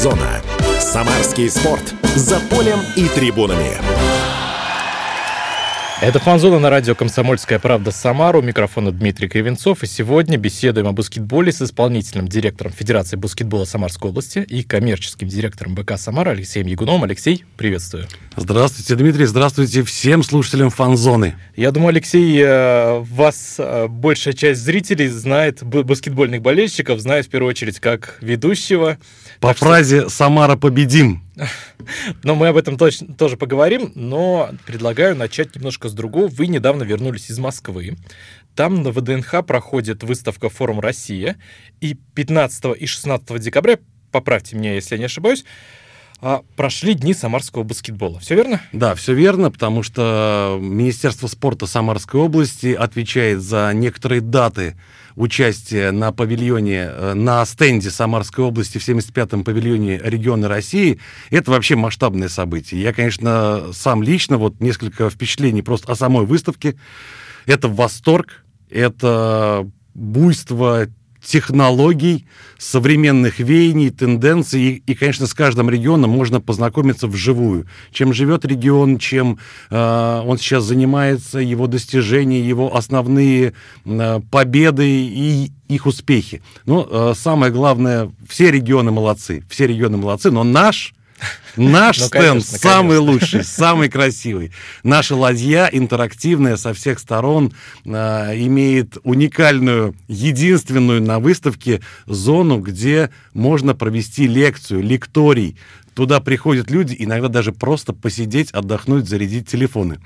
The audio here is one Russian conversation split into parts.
Фанзона. Самарский спорт. За полем и трибунами. Это «Фанзона» на радио «Комсомольская правда» Самара. У микрофона Дмитрий Кривенцов. И сегодня беседуем о баскетболе с исполнительным директором Федерации баскетбола Самарской области и коммерческим директором БК «Самара» Алексеем Ягуновым. Алексей, приветствую. Здравствуйте, Дмитрий. Здравствуйте всем слушателям «Фанзоны». Я думаю, Алексей, э, вас э, большая часть зрителей знает, баскетбольных болельщиков, знает в первую очередь как ведущего. По так фразе что... «Самара победим». Но мы об этом точно тоже поговорим, но предлагаю начать немножко с другого. Вы недавно вернулись из Москвы. Там на ВДНХ проходит выставка «Форум Россия», и 15 и 16 декабря, поправьте меня, если я не ошибаюсь, а, прошли дни самарского баскетбола. Все верно? Да, все верно, потому что Министерство спорта Самарской области отвечает за некоторые даты участия на павильоне, э, на стенде Самарской области в 75-м павильоне региона России. Это вообще масштабное событие. Я, конечно, сам лично, вот несколько впечатлений просто о самой выставке. Это восторг, это буйство технологий, современных веяний, тенденций. И, и, конечно, с каждым регионом можно познакомиться вживую. Чем живет регион, чем э, он сейчас занимается, его достижения, его основные э, победы и их успехи. Ну, э, самое главное, все регионы молодцы, все регионы молодцы, но наш Наш ну, стенд конечно, самый конечно. лучший, самый красивый. Наша ладья интерактивная со всех сторон, э, имеет уникальную, единственную на выставке зону, где можно провести лекцию, лекторий. Туда приходят люди, иногда даже просто посидеть, отдохнуть, зарядить телефоны.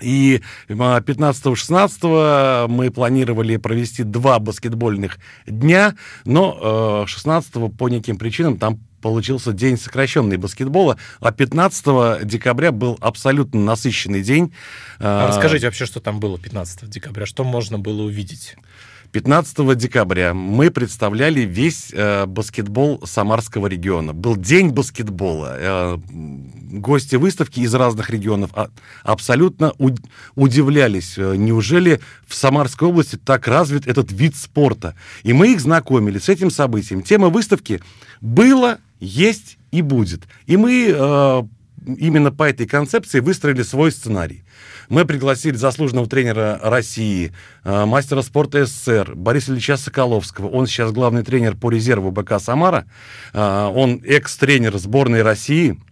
И 15-16 мы планировали провести два баскетбольных дня, но 16 э, по неким причинам там получился день сокращенный баскетбола, а 15 декабря был абсолютно насыщенный день. А расскажите вообще, что там было 15 декабря, что можно было увидеть? 15 декабря мы представляли весь э, баскетбол Самарского региона. Был день баскетбола. Э, гости выставки из разных регионов а, абсолютно у, удивлялись. Э, неужели в Самарской области так развит этот вид спорта? И мы их знакомили с этим событием. Тема выставки «Было, есть и будет». И мы э, именно по этой концепции выстроили свой сценарий. Мы пригласили заслуженного тренера России, э, мастера спорта СССР Бориса Ильича Соколовского. Он сейчас главный тренер по резерву БК «Самара». Э, он экс-тренер сборной России –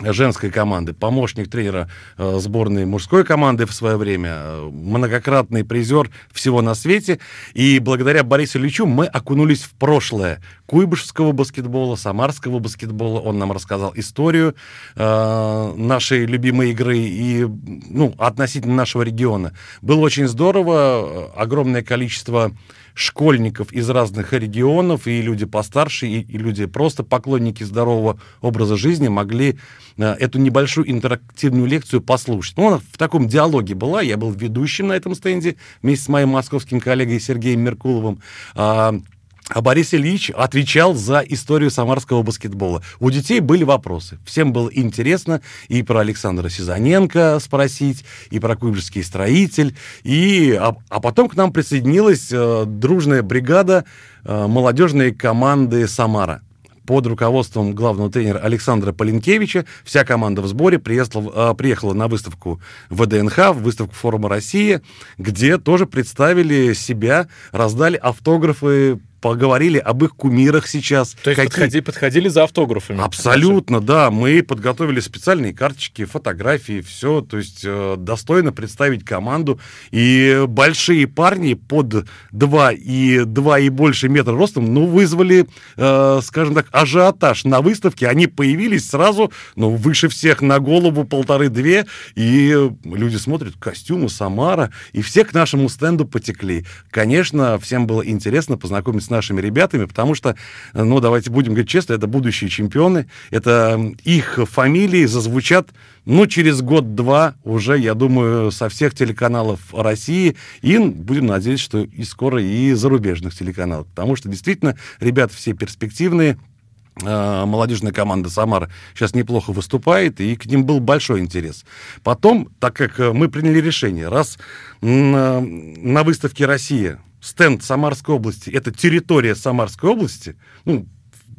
женской команды, помощник тренера э, сборной мужской команды в свое время, э, многократный призер всего на свете. И благодаря Борису Ильичу мы окунулись в прошлое куйбышевского баскетбола, самарского баскетбола. Он нам рассказал историю э, нашей любимой игры и ну, относительно нашего региона. Было очень здорово, огромное количество школьников из разных регионов, и люди постарше, и, и люди просто поклонники здорового образа жизни могли э, эту небольшую интерактивную лекцию послушать. Ну, она в таком диалоге была, я был ведущим на этом стенде вместе с моим московским коллегой Сергеем Меркуловым. А, а Борис Ильич отвечал за историю самарского баскетбола. У детей были вопросы. Всем было интересно и про Александра Сизаненко спросить, и про куйбышевский строитель. И, а, а потом к нам присоединилась э, дружная бригада э, молодежной команды «Самара» под руководством главного тренера Александра Полинкевича. Вся команда в сборе приехала, приехала на выставку ВДНХ, в выставку форума «Россия», где тоже представили себя, раздали автографы поговорили об их кумирах сейчас. То есть Какие... подходи, подходили за автографами? Абсолютно, да. Мы подготовили специальные карточки, фотографии, все. То есть э, достойно представить команду. И большие парни под 2 и 2 и больше метра ростом, ну, вызвали, э, скажем так, ажиотаж на выставке. Они появились сразу, ну, выше всех на голову полторы-две. И люди смотрят, костюмы Самара. И все к нашему стенду потекли. Конечно, всем было интересно познакомиться с нашими ребятами, потому что, ну, давайте будем говорить честно, это будущие чемпионы, это их фамилии зазвучат, ну, через год-два уже, я думаю, со всех телеканалов России, и будем надеяться, что и скоро и зарубежных телеканалов, потому что действительно ребята все перспективные, а, молодежная команда «Самара» сейчас неплохо выступает, и к ним был большой интерес. Потом, так как мы приняли решение, раз на выставке «Россия» стенд Самарской области, это территория Самарской области, ну,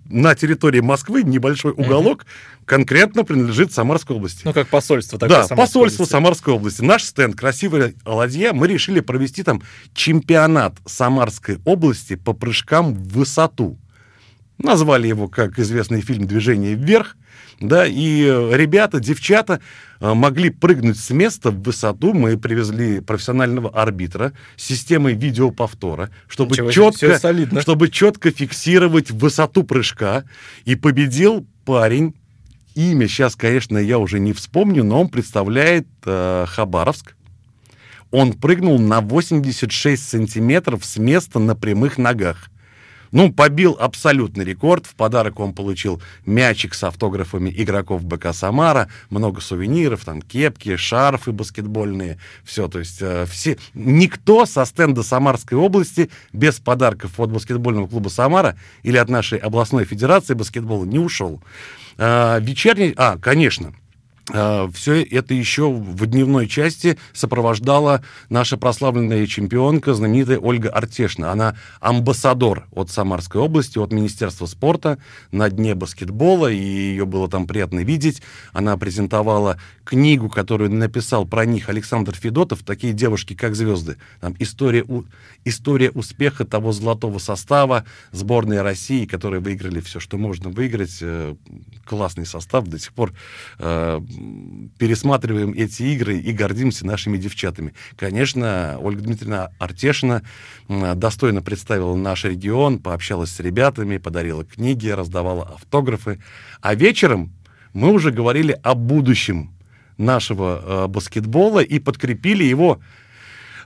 на территории Москвы небольшой уголок конкретно принадлежит Самарской области. Ну, как посольство такое Да, Самарской посольство области. Самарской области. Наш стенд «Красивая ладья», мы решили провести там чемпионат Самарской области по прыжкам в высоту. Назвали его, как известный фильм «Движение вверх». Да, и э, ребята, девчата э, могли прыгнуть с места в высоту. Мы привезли профессионального арбитра с системой видеоповтора, чтобы Ничего четко, чтобы четко фиксировать высоту прыжка. И победил парень. Имя сейчас, конечно, я уже не вспомню, но он представляет э, Хабаровск. Он прыгнул на 86 сантиметров с места на прямых ногах. Ну, побил абсолютный рекорд. В подарок он получил мячик с автографами игроков БК «Самара», много сувениров, там кепки, шарфы баскетбольные, все. То есть э, все... никто со стенда Самарской области без подарков от баскетбольного клуба «Самара» или от нашей областной федерации баскетбола не ушел. А, вечерний... А, конечно, все это еще в дневной части сопровождала наша прославленная чемпионка, знаменитая Ольга Артешна. Она амбассадор от Самарской области, от Министерства спорта на дне баскетбола, и ее было там приятно видеть. Она презентовала книгу, которую написал про них Александр Федотов, такие девушки, как звезды. Там история, у... история успеха того золотого состава сборной России, которые выиграли все, что можно выиграть. Э, Классный состав, до сих пор э, пересматриваем эти игры и гордимся нашими девчатами. Конечно, Ольга Дмитриевна Артешина достойно представила наш регион, пообщалась с ребятами, подарила книги, раздавала автографы. А вечером мы уже говорили о будущем нашего э, баскетбола и подкрепили его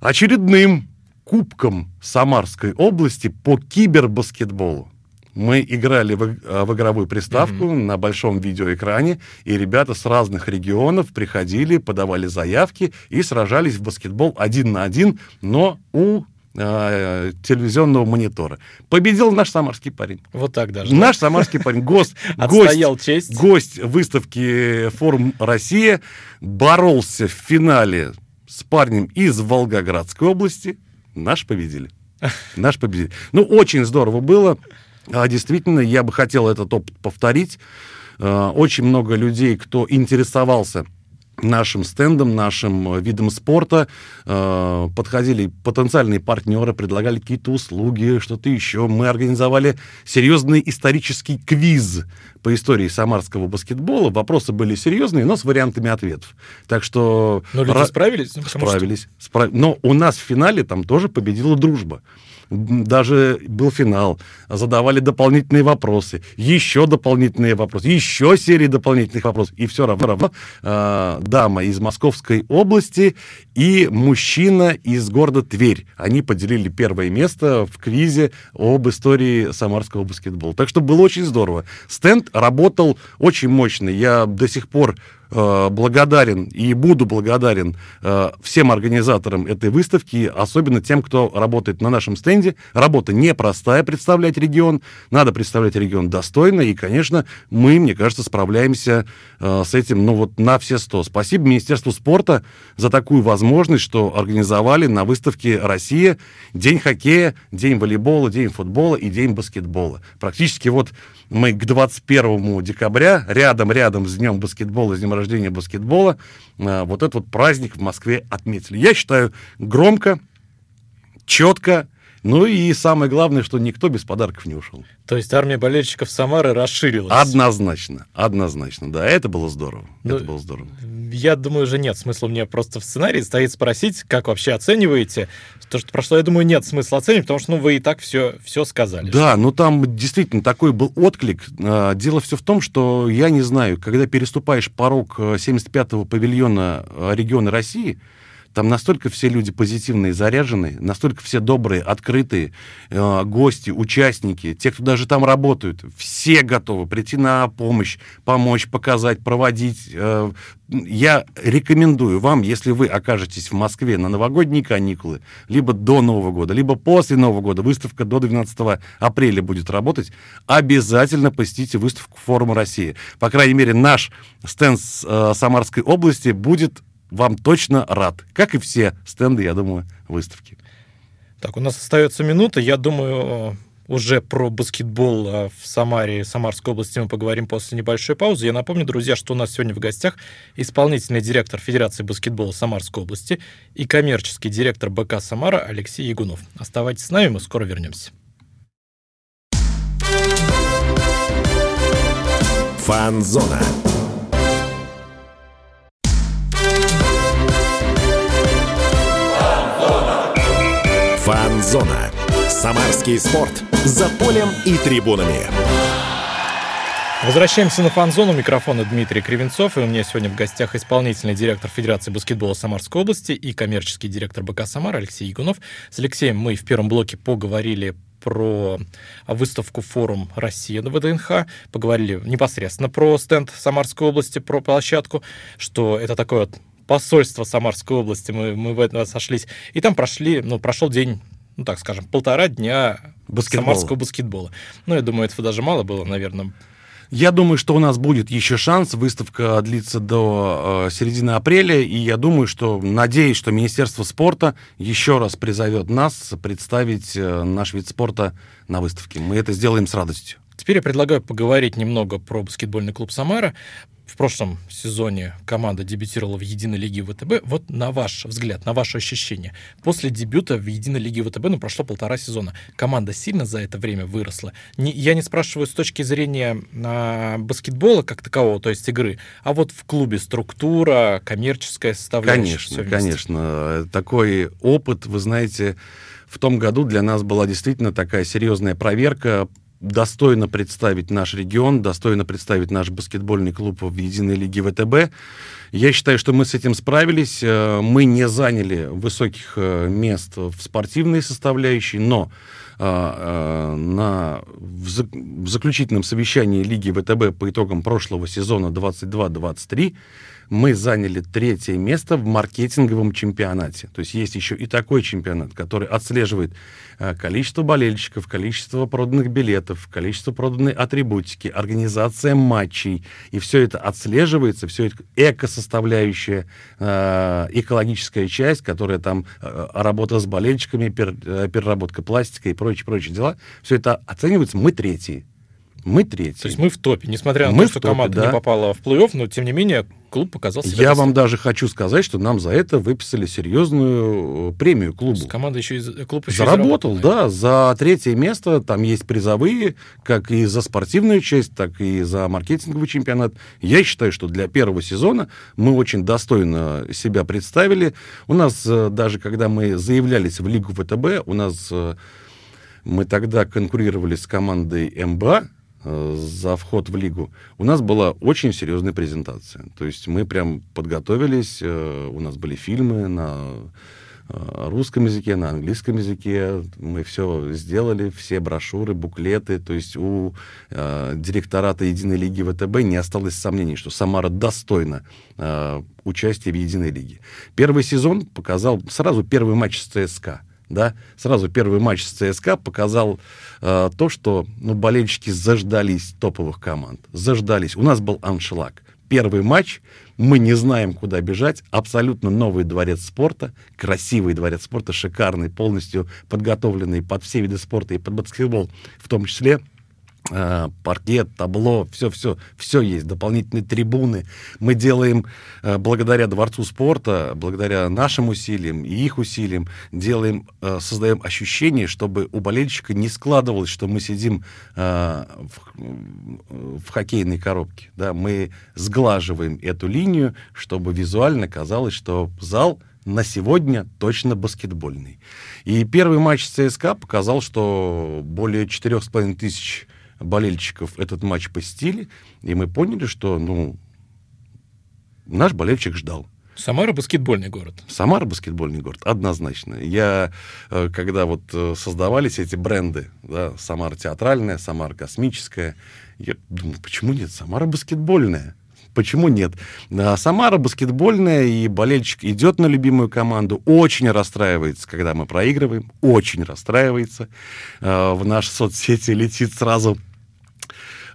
очередным кубком Самарской области по кибербаскетболу. Мы играли в, э, в игровую приставку Мгм. на большом видеоэкране, и ребята с разных регионов приходили, подавали заявки и сражались в баскетбол один на один, но у э, телевизионного монитора. Победил наш самарский парень. Вот так даже. Наш самарский парень, гость, гость, честь. гость выставки «Форум Россия», боролся в финале с парнем из Волгоградской области. Наш победили. Наш победили. Ну, очень здорово было. А, Действительно, я бы хотел этот опыт повторить. А, Очень много людей, кто интересовался нашим стендом, нашим э, видом спорта, э, подходили потенциальные партнеры, предлагали какие-то услуги, что-то еще. Мы организовали серьезный исторический квиз по истории самарского баскетбола. Вопросы были серьезные, но с вариантами ответов. Так что... Но люди ра- справились? Ну, потому что- Справились. Спра- Но у нас в финале там тоже победила дружба. Даже был финал. Задавали дополнительные вопросы. Еще дополнительные вопросы. Еще серии дополнительных вопросов. И все равно, равно э, дама из Московской области и мужчина из города Тверь. Они поделили первое место в квизе об истории самарского баскетбола. Так что было очень здорово. Стенд работал очень мощно. Я до сих пор благодарен и буду благодарен э, всем организаторам этой выставки, особенно тем, кто работает на нашем стенде. Работа непростая представлять регион, надо представлять регион достойно, и, конечно, мы, мне кажется, справляемся э, с этим, ну вот на все сто. Спасибо Министерству спорта за такую возможность, что организовали на выставке «Россия» День хоккея, День волейбола, День футбола и День баскетбола. Практически вот мы к 21 декабря, рядом-рядом с Днем баскетбола, с Днем рождения баскетбола, э, вот этот вот праздник в Москве отметили. Я считаю, громко, четко, ну и самое главное, что никто без подарков не ушел. То есть армия болельщиков Самары расширилась. Однозначно, однозначно, да, это было здорово, Ну, это было здорово. Я думаю, уже нет смысла мне просто в сценарии стоит спросить, как вообще оцениваете. То, что прошло, я думаю, нет смысла оценивать, потому что ну, вы и так все, все сказали. Да, ну там действительно такой был отклик. А, Дело все в том, что я не знаю, когда переступаешь порог э, 75-го павильона э, региона России, там настолько все люди позитивные, заряженные, настолько все добрые, открытые, э, гости, участники, те, кто даже там работают, все готовы прийти на помощь, помочь, показать, проводить. Э, я рекомендую вам, если вы окажетесь в Москве на новогодние каникулы, либо до Нового года, либо после Нового года, выставка до 12 апреля будет работать, обязательно посетите выставку форума России. По крайней мере, наш стенд э, Самарской области будет вам точно рад, как и все стенды, я думаю, выставки. Так, у нас остается минута. Я думаю, уже про баскетбол а, в Самаре, Самарской области мы поговорим после небольшой паузы. Я напомню, друзья, что у нас сегодня в гостях исполнительный директор Федерации баскетбола Самарской области и коммерческий директор БК «Самара» Алексей Ягунов. Оставайтесь с нами, мы скоро вернемся. Фанзона. Фанзона. Самарский спорт. За полем и трибунами. Возвращаемся на фан-зону. Микрофона Дмитрий Кривенцов. И у меня сегодня в гостях исполнительный директор Федерации баскетбола Самарской области и коммерческий директор БК «Самара» Алексей Ягунов. С Алексеем мы в первом блоке поговорили про выставку «Форум России» на ВДНХ, поговорили непосредственно про стенд Самарской области, про площадку, что это такое вот посольство Самарской области, мы, мы в этом сошлись. И там прошли, ну, прошел день ну так скажем, полтора дня баскетбола. самарского баскетбола. Ну, я думаю, этого даже мало было, наверное. Я думаю, что у нас будет еще шанс. Выставка длится до э, середины апреля, и я думаю, что, надеюсь, что Министерство спорта еще раз призовет нас представить э, наш вид спорта на выставке. Мы это сделаем с радостью. Теперь я предлагаю поговорить немного про баскетбольный клуб «Самара». В прошлом сезоне команда дебютировала в Единой лиге ВТБ. Вот на ваш взгляд, на ваше ощущение, после дебюта в Единой лиге ВТБ, ну, прошло полтора сезона, команда сильно за это время выросла? Не, я не спрашиваю с точки зрения а, баскетбола как такового, то есть игры, а вот в клубе структура, коммерческая составляющая. Конечно, конечно. Такой опыт, вы знаете, в том году для нас была действительно такая серьезная проверка достойно представить наш регион, достойно представить наш баскетбольный клуб в единой лиге ВТБ. Я считаю, что мы с этим справились. Э, мы не заняли высоких э, мест в спортивной составляющей, но э, на, в, заключительном совещании Лиги ВТБ по итогам прошлого сезона 22-23 мы заняли третье место в маркетинговом чемпионате. То есть есть еще и такой чемпионат, который отслеживает э, количество болельщиков, количество проданных билетов, количество проданной атрибутики, организация матчей. И все это отслеживается, все это эко-составляющая, э, экологическая часть, которая там э, работа с болельщиками, переработка пластика и прочие-прочие дела. Все это оценивается. Мы третьи. Мы третий. То есть мы в топе, несмотря на мы то, что топе, команда да. не попала в плей-офф, но тем не менее клуб показал себя. Я вам даже хочу сказать, что нам за это выписали серьезную э, премию клубу. Команда еще и клуб еще заработал, да, за третье место. Там есть призовые, как и за спортивную часть, так и за маркетинговый чемпионат. Я считаю, что для первого сезона мы очень достойно себя представили. У нас э, даже когда мы заявлялись в Лигу ВТБ, у нас э, мы тогда конкурировали с командой МБА, Э, за вход в лигу, у нас была очень серьезная презентация. То есть мы прям подготовились, э, у нас были фильмы на э, русском языке, на английском языке. Мы все сделали, все брошюры, буклеты. То есть у э, директората Единой лиги ВТБ не осталось сомнений, что Самара достойна э, участия в Единой лиге. Первый сезон показал сразу первый матч с ЦСКА да, сразу первый матч с ЦСКА показал э, то, что ну, болельщики заждались топовых команд, заждались. У нас был аншлаг. Первый матч, мы не знаем, куда бежать, абсолютно новый дворец спорта, красивый дворец спорта, шикарный, полностью подготовленный под все виды спорта и под баскетбол в том числе – Э, паркет, табло, все-все, все есть, дополнительные трибуны. Мы делаем, э, благодаря Дворцу спорта, благодаря нашим усилиям и их усилиям, делаем, э, создаем ощущение, чтобы у болельщика не складывалось, что мы сидим в, в хоккейной коробке. Да? Мы сглаживаем эту линию, чтобы визуально казалось, что зал на сегодня точно баскетбольный. И первый матч ЦСКА показал, что более 4,5 тысяч болельщиков этот матч посетили, и мы поняли, что, ну, наш болельщик ждал. Самара баскетбольный город. Самара баскетбольный город, однозначно. Я, э, когда вот э, создавались эти бренды, да, Самара театральная, Самара космическая, я думаю, почему нет, Самара баскетбольная. Почему нет? А Самара баскетбольная, и болельщик идет на любимую команду, очень расстраивается, когда мы проигрываем, очень расстраивается. Э, в наши соцсети летит сразу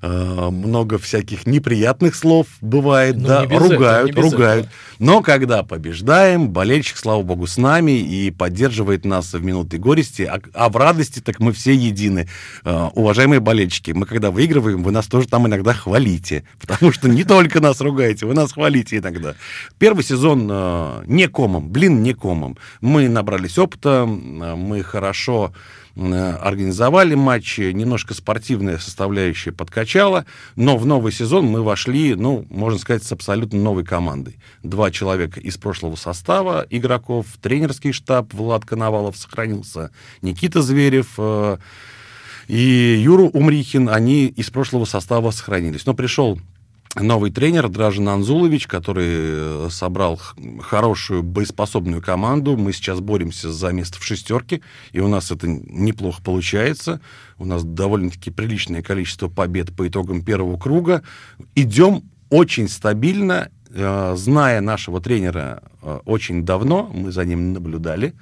много всяких неприятных слов бывает, Ну, да, ругают, этого, ругают. этого. Но когда побеждаем, болельщик, слава богу, с нами и поддерживает нас в минуты горести, а, а в радости так мы все едины. Э, уважаемые болельщики, мы когда выигрываем, вы нас тоже там иногда хвалите, потому что не только нас ругаете, вы нас хвалите иногда. Первый сезон э, не комом, блин, не комом. Мы набрались опыта, э, мы хорошо э, организовали матчи, немножко спортивная составляющая подкачала, но в новый сезон мы вошли, ну, можно сказать, с абсолютно новой командой. Два человека из прошлого состава игроков, тренерский штаб Влад Коновалов сохранился, Никита Зверев, э, и Юру Умрихин, они из прошлого состава сохранились. Но пришел новый тренер Дражин Анзулович, который э, собрал хорошую боеспособную команду. Мы сейчас боремся за место в шестерке, и у нас это неплохо получается. У нас довольно-таки приличное количество побед по итогам первого круга. Идем очень стабильно, э, зная нашего тренера э, очень давно, мы за ним наблюдали.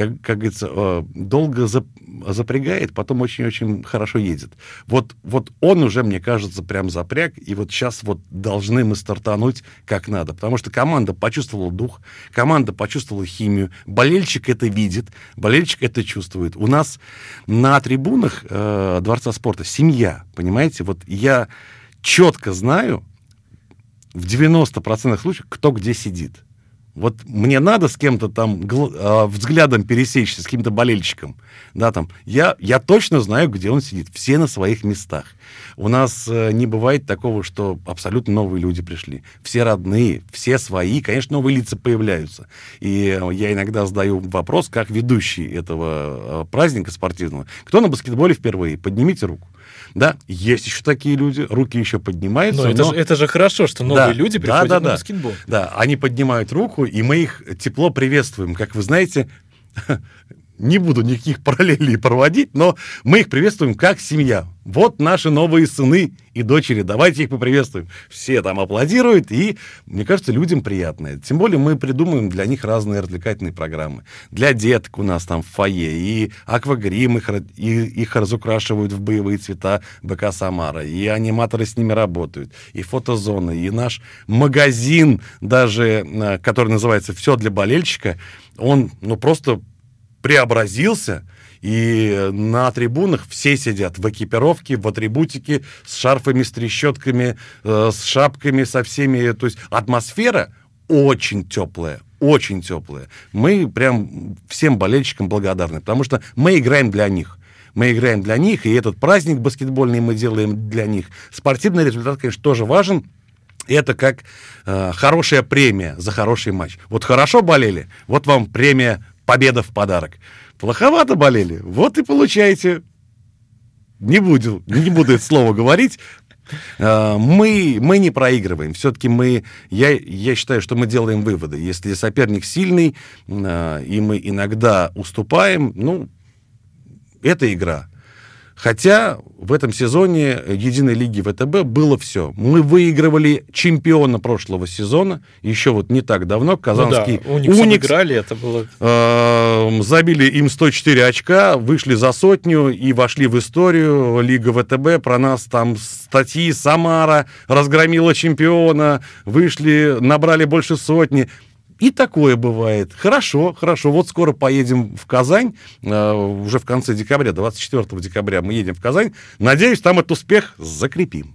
Как, как говорится, э, долго зап- запрягает, потом очень-очень хорошо едет. Вот, вот он уже, мне кажется, прям запряг, и вот сейчас вот должны мы стартануть как надо, потому что команда почувствовала дух, команда почувствовала химию, болельщик это видит, болельщик это чувствует. У нас на трибунах э, Дворца спорта семья, понимаете? Вот я четко знаю, в 90% случаев, кто где сидит. Вот мне надо с кем-то там а, взглядом пересечься, с каким-то болельщиком. Да, там, я, я точно знаю, где он сидит. Все на своих местах. У нас э, не бывает такого, что абсолютно новые люди пришли. Все родные, все свои. Конечно, новые лица появляются. И э, я иногда задаю вопрос, как ведущий этого э, праздника спортивного. Кто на баскетболе впервые? Поднимите руку. Да, есть еще такие люди, руки еще поднимаются. Но это, но- же, это же хорошо, что новые Да, люди да, приходят да, на да. баскетбол. Да, они поднимают руку, и мы их тепло приветствуем. Как вы знаете, не буду никаких параллелей проводить, но мы их приветствуем как семья. Вот наши новые сыны и дочери, давайте их поприветствуем. Все там аплодируют, и, мне кажется, людям приятно. Тем более мы придумываем для них разные развлекательные программы. Для деток у нас там в фойе, и аквагрим их, и- их разукрашивают в боевые цвета БК «Самара», и аниматоры с ними работают, и фотозоны, и наш магазин даже, э, который называется «Все для болельщика», он, ну, просто преобразился, и на трибунах все сидят в экипировке, в атрибутике, с шарфами, с трещотками, э, с шапками, со всеми. То есть атмосфера очень теплая, очень теплая. Мы прям всем болельщикам благодарны, потому что мы играем для них. Мы играем для них, и этот праздник баскетбольный мы делаем для них. Спортивный результат, конечно, тоже важен, это как э, хорошая премия за хороший матч. Вот хорошо болели, вот вам премия победа в подарок. Плоховато болели, вот и получаете. Не буду, не буду это слово говорить. Э, Мы, мы не проигрываем. Все-таки мы, я, я считаю, что мы делаем выводы. Если соперник сильный, э, и мы иногда уступаем, ну, это игра. Хотя в этом сезоне Единой лиги ВТБ было все. Мы выигрывали чемпиона прошлого сезона, еще вот не так давно, казанский ну да, Уникс, Уникс. играли, это было... Эм, Забили им 104 очка, вышли за сотню и вошли в историю Лига ВТБ. Про нас там статьи Самара разгромила чемпиона, вышли, набрали больше сотни. И такое бывает. Хорошо, хорошо. Вот скоро поедем в Казань. э, уже в конце декабря, 24 декабря мы едем в Казань. Надеюсь, там этот успех закрепим.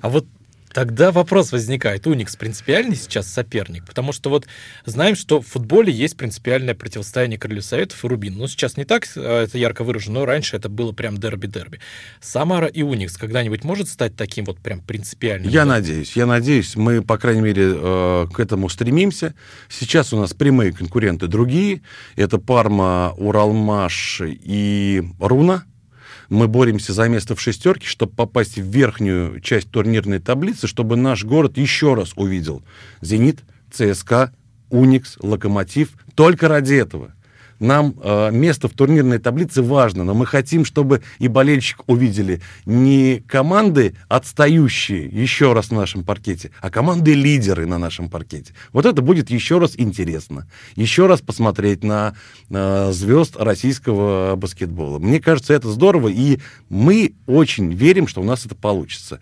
А вот тогда вопрос возникает. Уникс принципиальный сейчас соперник? Потому что вот знаем, что в футболе есть принципиальное противостояние Крыльев Советов и Рубин. Ну, сейчас не так э, это ярко выражено, но раньше это было прям дерби-дерби. Самара и Уникс когда-нибудь может стать таким вот прям принципиальным? Я Да? надеюсь, я надеюсь, мы, по крайней мере, э, к этому стремимся. Сейчас у нас прямые конкуренты другие. Это Парма, Уралмаш и Руна. Мы боремся за место в шестерке, чтобы попасть в верхнюю часть турнирной таблицы, чтобы наш город еще раз увидел «Зенит», ЦСКА, Уникс, Локомотив. Только ради этого. Нам э, место в турнирной таблице важно, но мы хотим, чтобы и болельщик увидели не команды отстающие еще раз на нашем паркете, а команды лидеры на нашем паркете. Вот это будет еще раз интересно. Еще раз посмотреть на э, звезд российского баскетбола. Мне кажется, это здорово, и мы очень верим, что у нас это получится.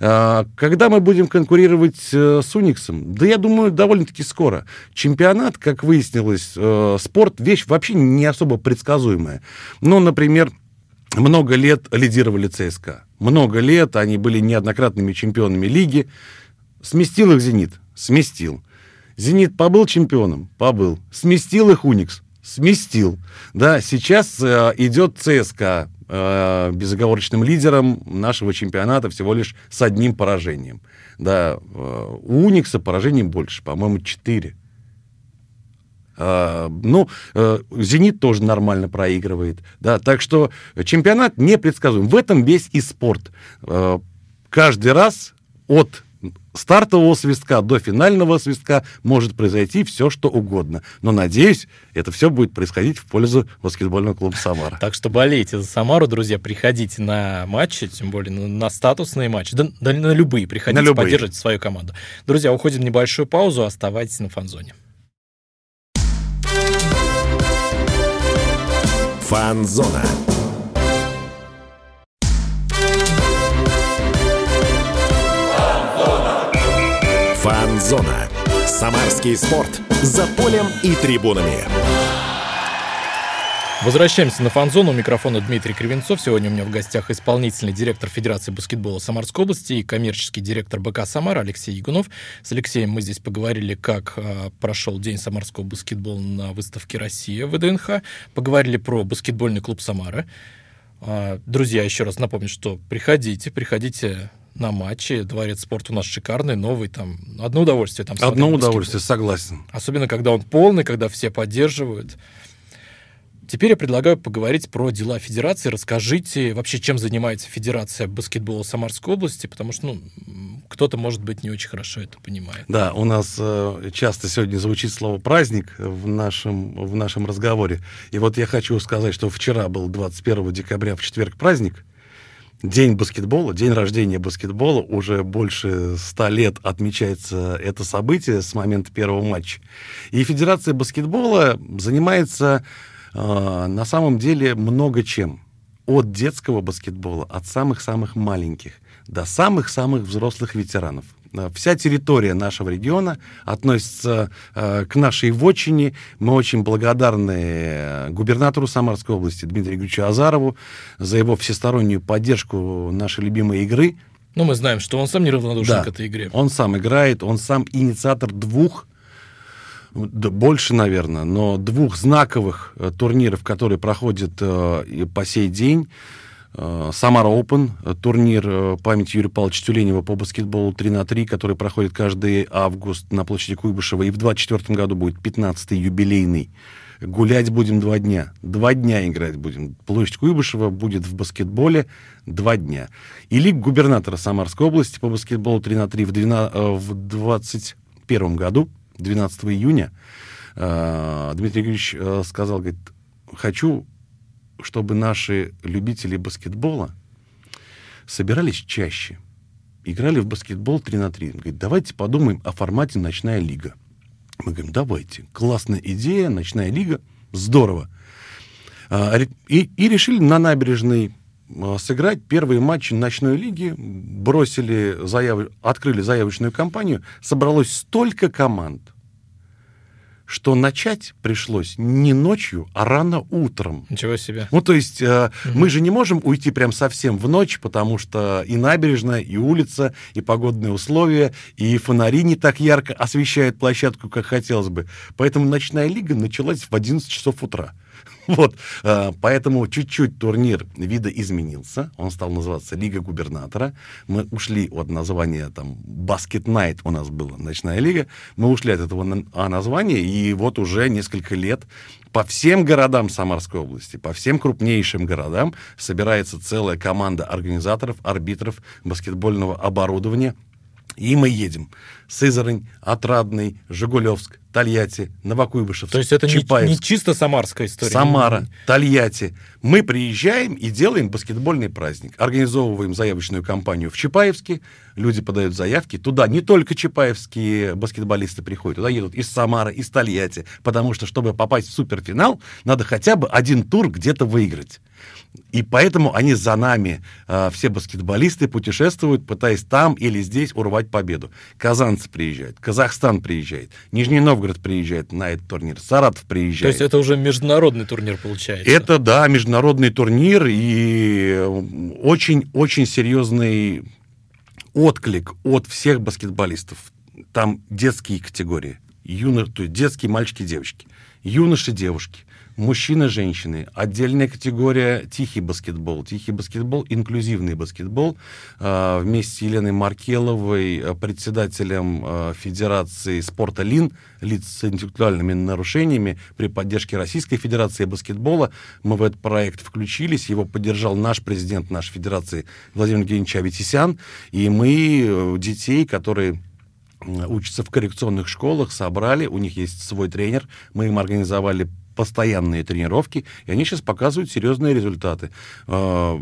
А, когда мы будем конкурировать э, с Униксом? Да я думаю, довольно-таки скоро. Чемпионат, как выяснилось, э, спорт вещь вообще не особо предсказуемая. Ну, например, много лет лидировали ЦСКА. Много лет они были неоднократными чемпионами лиги. Сместил их «Зенит»? Сместил. «Зенит» побыл чемпионом? Побыл. Сместил их «Уникс»? Сместил. Да, сейчас э, идет ЦСКА э, безоговорочным лидером нашего чемпионата всего лишь с одним поражением. Да, э, у Уникса поражений больше, по-моему, 4. Э, ну, э, «Зенит» тоже нормально проигрывает. Да, так что чемпионат непредсказуем. В этом весь и спорт. Э, каждый раз от стартового свистка до финального свистка может произойти все, что угодно. Но, надеюсь, это все будет происходить в пользу баскетбольного клуба «Самара». Так что болейте за «Самару», друзья, приходите на матчи, тем более на, статусные матчи, да, да на любые, приходите, на любые. свою команду. Друзья, уходим в небольшую паузу, оставайтесь на фан-зоне. Фан-зона. Фан-зона. Самарский спорт. За полем и трибунами. Возвращаемся на фан-зону. У микрофона Дмитрий Кривенцов. Сегодня у меня в гостях исполнительный директор Федерации баскетбола Самарской области и коммерческий директор БК «Самара» Алексей Ягунов. С Алексеем мы здесь поговорили, как а, прошел День самарского баскетбола на выставке «Россия» в ВДНХ. Поговорили про баскетбольный клуб «Самара». А, друзья, еще раз напомню, что приходите, приходите на матче. Дворец спорта у нас шикарный, новый, там одно удовольствие. Там одно удовольствие, согласен. Особенно, когда он полный, когда все поддерживают. Теперь я предлагаю поговорить про дела Федерации. Расскажите вообще, чем занимается Федерация баскетбола Самарской области, потому что ну, кто-то, может быть, не очень хорошо это понимает. Да, у нас э, часто сегодня звучит слово «праздник» в нашем, в нашем разговоре. И вот я хочу сказать, что вчера был 21 декабря, в четверг праздник – День баскетбола, день рождения баскетбола, уже больше ста лет отмечается это событие с момента первого матча. И Федерация баскетбола занимается э, на самом деле много чем. От детского баскетбола, от самых-самых маленьких до самых-самых взрослых ветеранов. Э, вся территория нашего региона относится э, к нашей вотчине. Мы очень благодарны э, губернатору Самарской области Дмитрию Игоревичу Азарову за его всестороннюю поддержку нашей любимой игры. Ну, мы знаем, что он сам неравнодушен да, к этой игре. Он сам играет, он сам инициатор двух да, больше, наверное, но двух знаковых э, турниров, которые проходят э, по сей день. Э, Самара Open, э, турнир э, памяти Юрия Павловича Тюленева по баскетболу 3 на 3, который проходит каждый август на площади Куйбышева. И в 2024 году будет 15-й юбилейный. Гулять будем два дня. Два дня играть будем. Площадь Куйбышева будет в баскетболе два дня. И лиг губернатора Самарской области по баскетболу 3 на 3 в, 12, в 2021 году, 12 июня, Дмитрий Юрьевич сказал, говорит, хочу чтобы наши любители баскетбола собирались чаще, играли в баскетбол 3 на 3. Он говорит, давайте подумаем о формате «Ночная лига». Мы говорим, давайте, классная идея, «Ночная лига», здорово. А, и, и решили на набережной а, сыграть первые матчи ночной лиги, бросили заяв... открыли заявочную кампанию, собралось столько команд – что начать пришлось не ночью, а рано утром. Ничего себе. Ну, то есть э, угу. мы же не можем уйти прям совсем в ночь, потому что и набережная, и улица, и погодные условия, и фонари не так ярко освещают площадку, как хотелось бы. Поэтому ночная лига началась в 11 часов утра. Вот, а, поэтому чуть-чуть турнир вида изменился. Он стал называться Лига губернатора. Мы ушли от названия там Баскет Найт у нас была ночная лига. Мы ушли от этого а, названия, и вот уже несколько лет по всем городам Самарской области, по всем крупнейшим городам собирается целая команда организаторов, арбитров баскетбольного оборудования, И мы едем. Сызрань, Отрадный, Жигулевск, Тольятти, Новокуйбышевск, То есть это не, Чапаевск. не чисто самарская история. Самара, Тольятти. Мы приезжаем и делаем баскетбольный праздник. Организовываем заявочную кампанию в Чапаевске. Люди подают заявки. Туда не только чапаевские баскетболисты приходят. Туда едут из Самары, из Тольятти. Потому что, чтобы попасть в суперфинал, надо хотя бы один тур где-то выиграть. И поэтому они за нами, э, все баскетболисты, путешествуют, пытаясь там или здесь урвать победу. Казанцы приезжают, Казахстан приезжает, Нижний Новгород приезжает на этот турнир, Саратов приезжает. То есть это уже международный турнир получается. Это, да, международный турнир и очень-очень серьезный отклик от всех баскетболистов. Там детские категории, юно, то есть детские мальчики и девочки, юноши, девушки, мужчины, женщины, отдельная категория тихий баскетбол. Тихий баскетбол, инклюзивный баскетбол. А, вместе с Еленой Маркеловой, а, председателем а, Федерации спорта ЛИН, лиц с интеллектуальными нарушениями, при поддержке Российской Федерации баскетбола, мы в этот проект включились. Его поддержал наш президент нашей Федерации Владимир Евгеньевич Аветисян. И мы э, детей, которые учатся в коррекционных школах, собрали, у них есть свой тренер, мы им организовали постоянные тренировки, и они сейчас показывают серьезные результаты. Э,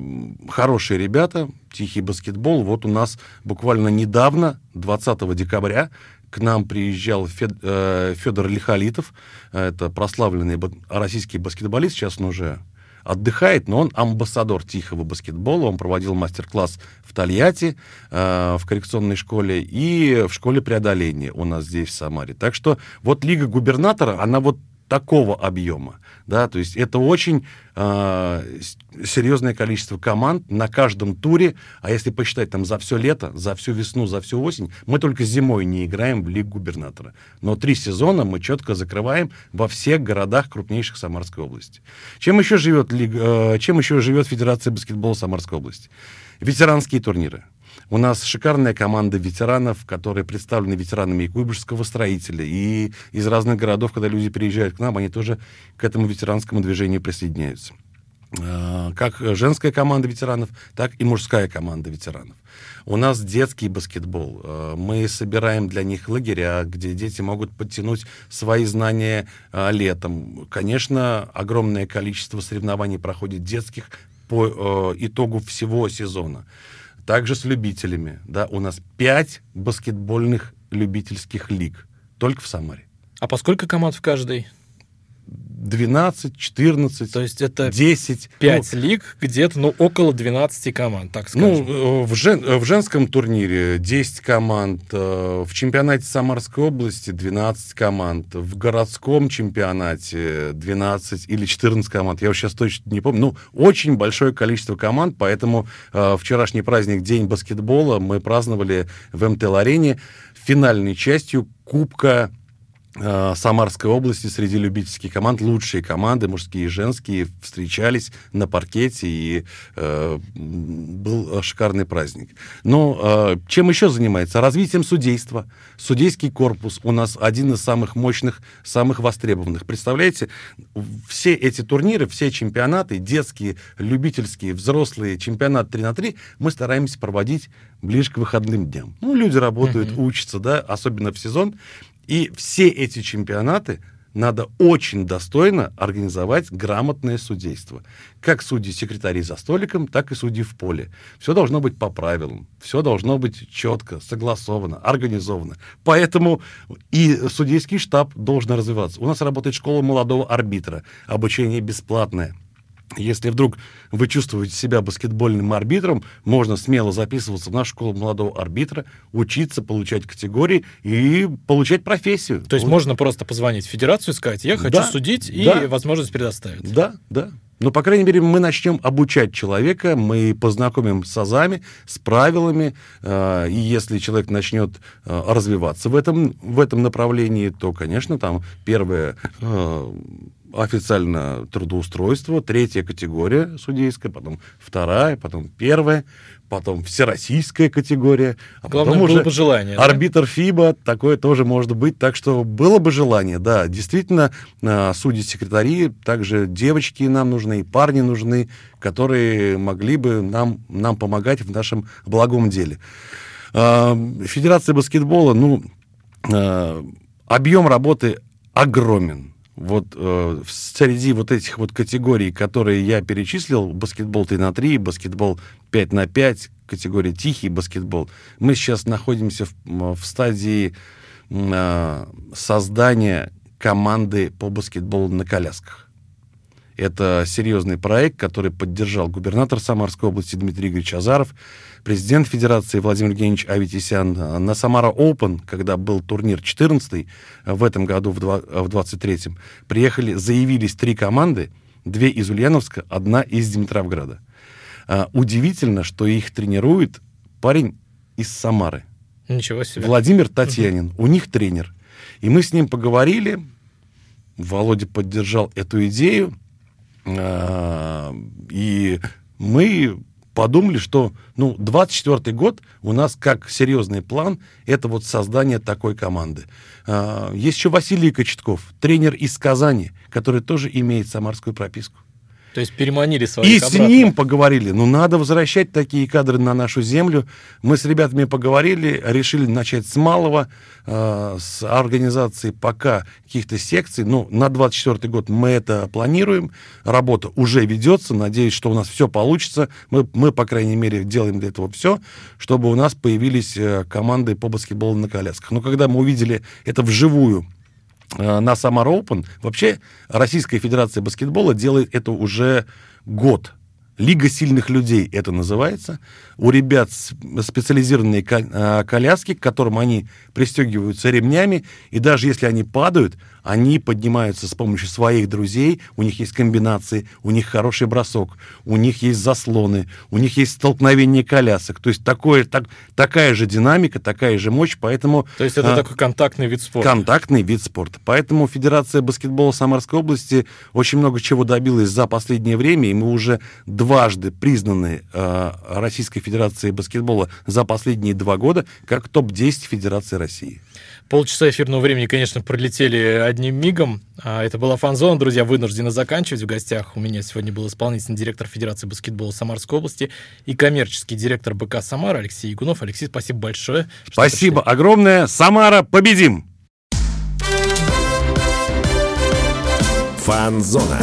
хорошие ребята, тихий баскетбол. Вот у нас буквально недавно, 20 декабря, к нам приезжал э, Федор Лихолитов, это прославленный российский баскетболист, сейчас он уже отдыхает, но он амбассадор тихого баскетбола. Он проводил мастер-класс в Тольятти, э, в коррекционной школе и в школе преодоления у нас здесь, в Самаре. Так что вот Лига губернатора, она вот такого объема. Да, то есть это очень э, серьезное количество команд на каждом туре. А если посчитать там за все лето, за всю весну, за всю осень, мы только зимой не играем в Лигу губернатора. Но три сезона мы четко закрываем во всех городах крупнейших Самарской области. Чем еще живет, Лига, э, чем еще живет Федерация баскетбола Самарской области? Ветеранские турниры. У нас шикарная команда ветеранов, которые представлены ветеранами и Куйбышевского строителя, и из разных городов, когда люди приезжают к нам, они тоже к этому ветеранскому движению присоединяются. А, как женская команда ветеранов, так и мужская команда ветеранов. У нас детский баскетбол. А, мы собираем для них лагеря, где дети могут подтянуть свои знания а, летом. Конечно, огромное количество соревнований проходит детских по итогу всего сезона. Также с любителями. Да, у нас пять баскетбольных любительских лиг. Только в Самаре. А по сколько команд в каждой? 12, 14, То есть это 10. 5 ну, лиг, где-то ну, около 12 команд, так скажем. Ну, в, жен, в женском турнире 10 команд, э, в чемпионате Самарской области 12 команд, в городском чемпионате 12 или 14 команд, я уже сейчас точно не помню. Ну, очень большое количество команд, поэтому э, вчерашний праздник День баскетбола мы праздновали в МТЛ-арене финальной частью Кубка Э, Самарской области среди любительских команд лучшие команды, мужские и женские, встречались на паркете, и э, был шикарный праздник. Но э, чем еще занимается? Развитием судейства. Судейский корпус у нас один из самых мощных, самых востребованных. Представляете, все эти турниры, все чемпионаты, детские, любительские, взрослые, чемпионат 3 на 3, мы стараемся проводить ближе к выходным дням. Ну, люди работают, mm-hmm. учатся, да, особенно в сезон. И все эти чемпионаты надо очень достойно организовать грамотное судейство. Как судьи секретари за столиком, так и судьи в поле. Все должно быть по правилам, все должно быть четко, согласовано, организовано. Поэтому и судейский штаб должен развиваться. У нас работает школа молодого арбитра, обучение бесплатное – если вдруг вы чувствуете себя баскетбольным арбитром, можно смело записываться в нашу школу молодого арбитра, учиться, получать категории и получать профессию. То есть вот. можно просто позвонить в федерацию и сказать, я хочу да, судить, да, и возможность предоставить. Да, да. Но, по крайней мере, мы начнем обучать человека, мы познакомим с азами, с правилами, э, и если человек начнет э, развиваться в этом, в этом направлении, то, конечно, там первое э, официально трудоустройство, третья категория судейская, потом вторая, потом первая, потом всероссийская категория. А Главное, потом уже бы желание. Арбитр да? ФИБА, такое тоже может быть. Так что было бы желание, да. Действительно, а, судьи-секретари, также девочки нам нужны, и парни нужны, которые могли бы нам, нам помогать в нашем благом деле. А, Федерация баскетбола, ну, а, объем работы огромен. Вот э, среди вот этих вот категорий, которые я перечислил, баскетбол 3 на 3, баскетбол 5 на 5, категория тихий баскетбол, мы сейчас находимся в, в стадии э, создания команды по баскетболу на колясках. Это серьезный проект, который поддержал губернатор Самарской области Дмитрий Игоревич Азаров, президент Федерации Владимир Евгеньевич Аветисян. На Самара Open, когда был турнир 14 в этом году, в 23-м, приехали, заявились три команды, две из Ульяновска, одна из Димитровграда. А, удивительно, что их тренирует парень из Самары. Ничего себе. Владимир Татьянин. Угу. У них тренер. И мы с ним поговорили. Володя поддержал эту идею. А, и мы подумали, что ну, 24 год у нас как серьезный план это вот создание такой команды. А, есть еще Василий Кочетков, тренер из Казани, который тоже имеет самарскую прописку. То есть переманили своих И обратно. с ним поговорили. Ну, надо возвращать такие кадры на нашу землю. Мы с ребятами поговорили, решили начать с малого, э, с организации пока каких-то секций. Ну, на 24 год мы это планируем. Работа уже ведется. Надеюсь, что у нас все получится. Мы, мы по крайней мере, делаем для этого все, чтобы у нас появились э, команды по баскетболу на колясках. Но когда мы увидели это вживую, на Самара Open. Вообще Российская Федерация баскетбола делает это уже год. Лига сильных людей это называется. У ребят специализированные э, коляски, к которым они пристегиваются ремнями, и даже если они падают, они поднимаются с помощью своих друзей, у них есть комбинации, у них хороший бросок, у них есть заслоны, у них есть столкновение колясок. То есть такое, так, такая же динамика, такая же мощь, поэтому... То есть это а, такой контактный вид спорта. Контактный вид спорта. Поэтому Федерация баскетбола Самарской области очень много чего добилась за последнее время, и мы уже дважды признаны э, Российской Федерацией баскетбола за последние два года как топ-10 Федерации России. Полчаса эфирного времени, конечно, пролетели одним мигом. А, это была фан-зона, друзья, вынуждены заканчивать. В гостях у меня сегодня был исполнительный директор Федерации баскетбола Самарской области и коммерческий директор БК «Самара» Алексей Ягунов. Алексей, спасибо большое. Спасибо огромное. «Самара» победим! Фан-зона.